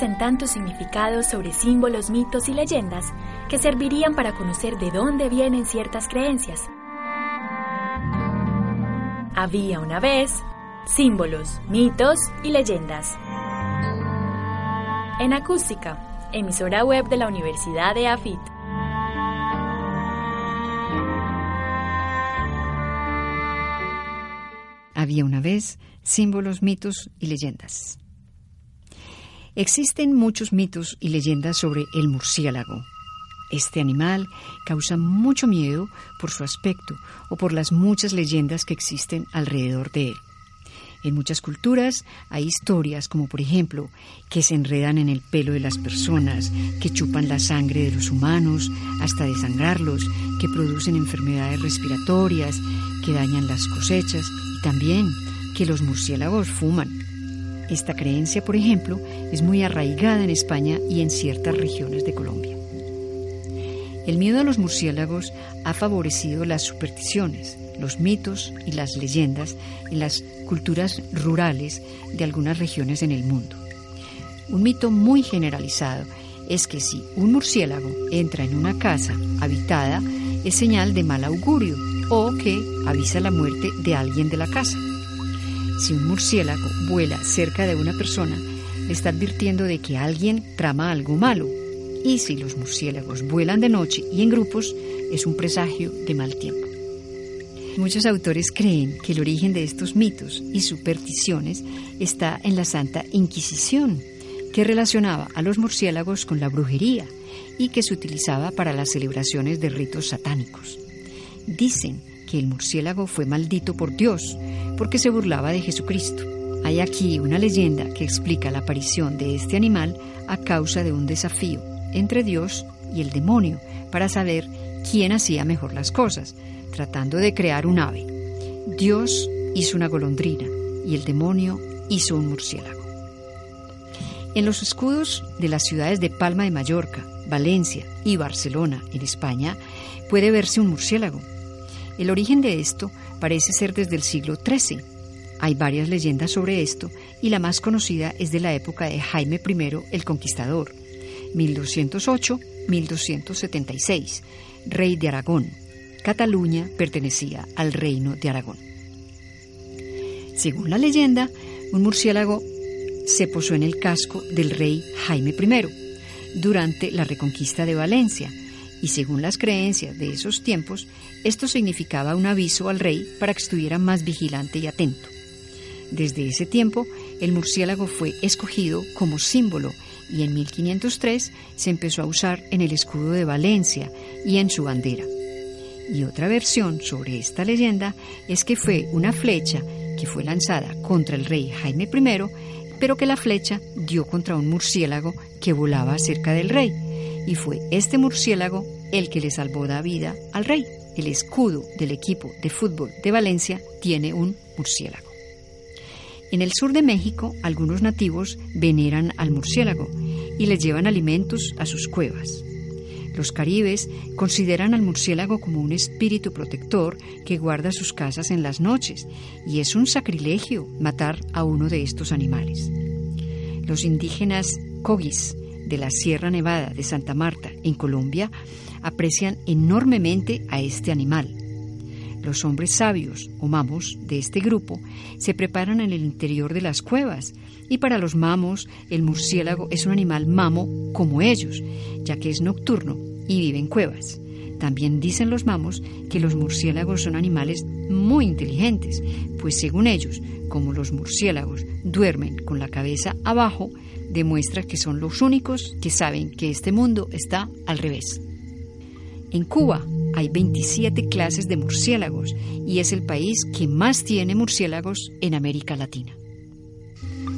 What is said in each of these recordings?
Existen tantos significados sobre símbolos, mitos y leyendas que servirían para conocer de dónde vienen ciertas creencias. Había una vez símbolos, mitos y leyendas. En acústica, emisora web de la Universidad de AFIT. Había una vez símbolos, mitos y leyendas. Existen muchos mitos y leyendas sobre el murciélago. Este animal causa mucho miedo por su aspecto o por las muchas leyendas que existen alrededor de él. En muchas culturas hay historias como por ejemplo que se enredan en el pelo de las personas, que chupan la sangre de los humanos hasta desangrarlos, que producen enfermedades respiratorias, que dañan las cosechas y también que los murciélagos fuman. Esta creencia, por ejemplo, es muy arraigada en España y en ciertas regiones de Colombia. El miedo a los murciélagos ha favorecido las supersticiones, los mitos y las leyendas en las culturas rurales de algunas regiones en el mundo. Un mito muy generalizado es que si un murciélago entra en una casa habitada es señal de mal augurio o que avisa la muerte de alguien de la casa. Si un murciélago vuela cerca de una persona, está advirtiendo de que alguien trama algo malo. Y si los murciélagos vuelan de noche y en grupos, es un presagio de mal tiempo. Muchos autores creen que el origen de estos mitos y supersticiones está en la Santa Inquisición, que relacionaba a los murciélagos con la brujería y que se utilizaba para las celebraciones de ritos satánicos. Dicen que el murciélago fue maldito por Dios porque se burlaba de Jesucristo. Hay aquí una leyenda que explica la aparición de este animal a causa de un desafío entre Dios y el demonio para saber quién hacía mejor las cosas, tratando de crear un ave. Dios hizo una golondrina y el demonio hizo un murciélago. En los escudos de las ciudades de Palma de Mallorca, Valencia y Barcelona, en España, puede verse un murciélago. El origen de esto parece ser desde el siglo XIII. Hay varias leyendas sobre esto y la más conocida es de la época de Jaime I el Conquistador, 1208-1276, rey de Aragón. Cataluña pertenecía al reino de Aragón. Según la leyenda, un murciélago se posó en el casco del rey Jaime I durante la reconquista de Valencia y según las creencias de esos tiempos, esto significaba un aviso al rey para que estuviera más vigilante y atento. Desde ese tiempo, el murciélago fue escogido como símbolo y en 1503 se empezó a usar en el escudo de Valencia y en su bandera. Y otra versión sobre esta leyenda es que fue una flecha que fue lanzada contra el rey Jaime I, pero que la flecha dio contra un murciélago que volaba cerca del rey y fue este murciélago el que le salvó la vida al rey. El escudo del equipo de fútbol de Valencia tiene un murciélago. En el sur de México, algunos nativos veneran al murciélago y le llevan alimentos a sus cuevas. Los caribes consideran al murciélago como un espíritu protector que guarda sus casas en las noches y es un sacrilegio matar a uno de estos animales. Los indígenas Cogis de la Sierra Nevada de Santa Marta, en Colombia, aprecian enormemente a este animal. Los hombres sabios o mamos de este grupo se preparan en el interior de las cuevas y para los mamos el murciélago es un animal mamo como ellos, ya que es nocturno y vive en cuevas. También dicen los mamos que los murciélagos son animales muy inteligentes, pues según ellos, como los murciélagos duermen con la cabeza abajo, demuestra que son los únicos que saben que este mundo está al revés. En Cuba hay 27 clases de murciélagos y es el país que más tiene murciélagos en América Latina.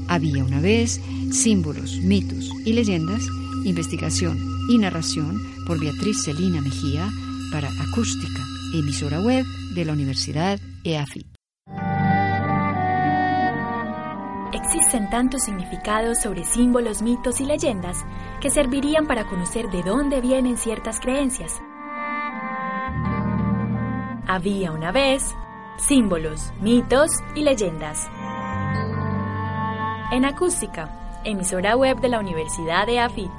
Había una vez símbolos, mitos y leyendas, investigación y narración por Beatriz Celina Mejía para Acústica, emisora web de la Universidad EAFIT. Existen tantos significados sobre símbolos, mitos y leyendas que servirían para conocer de dónde vienen ciertas creencias. Había una vez símbolos, mitos y leyendas. En acústica, emisora web de la Universidad de AFIT.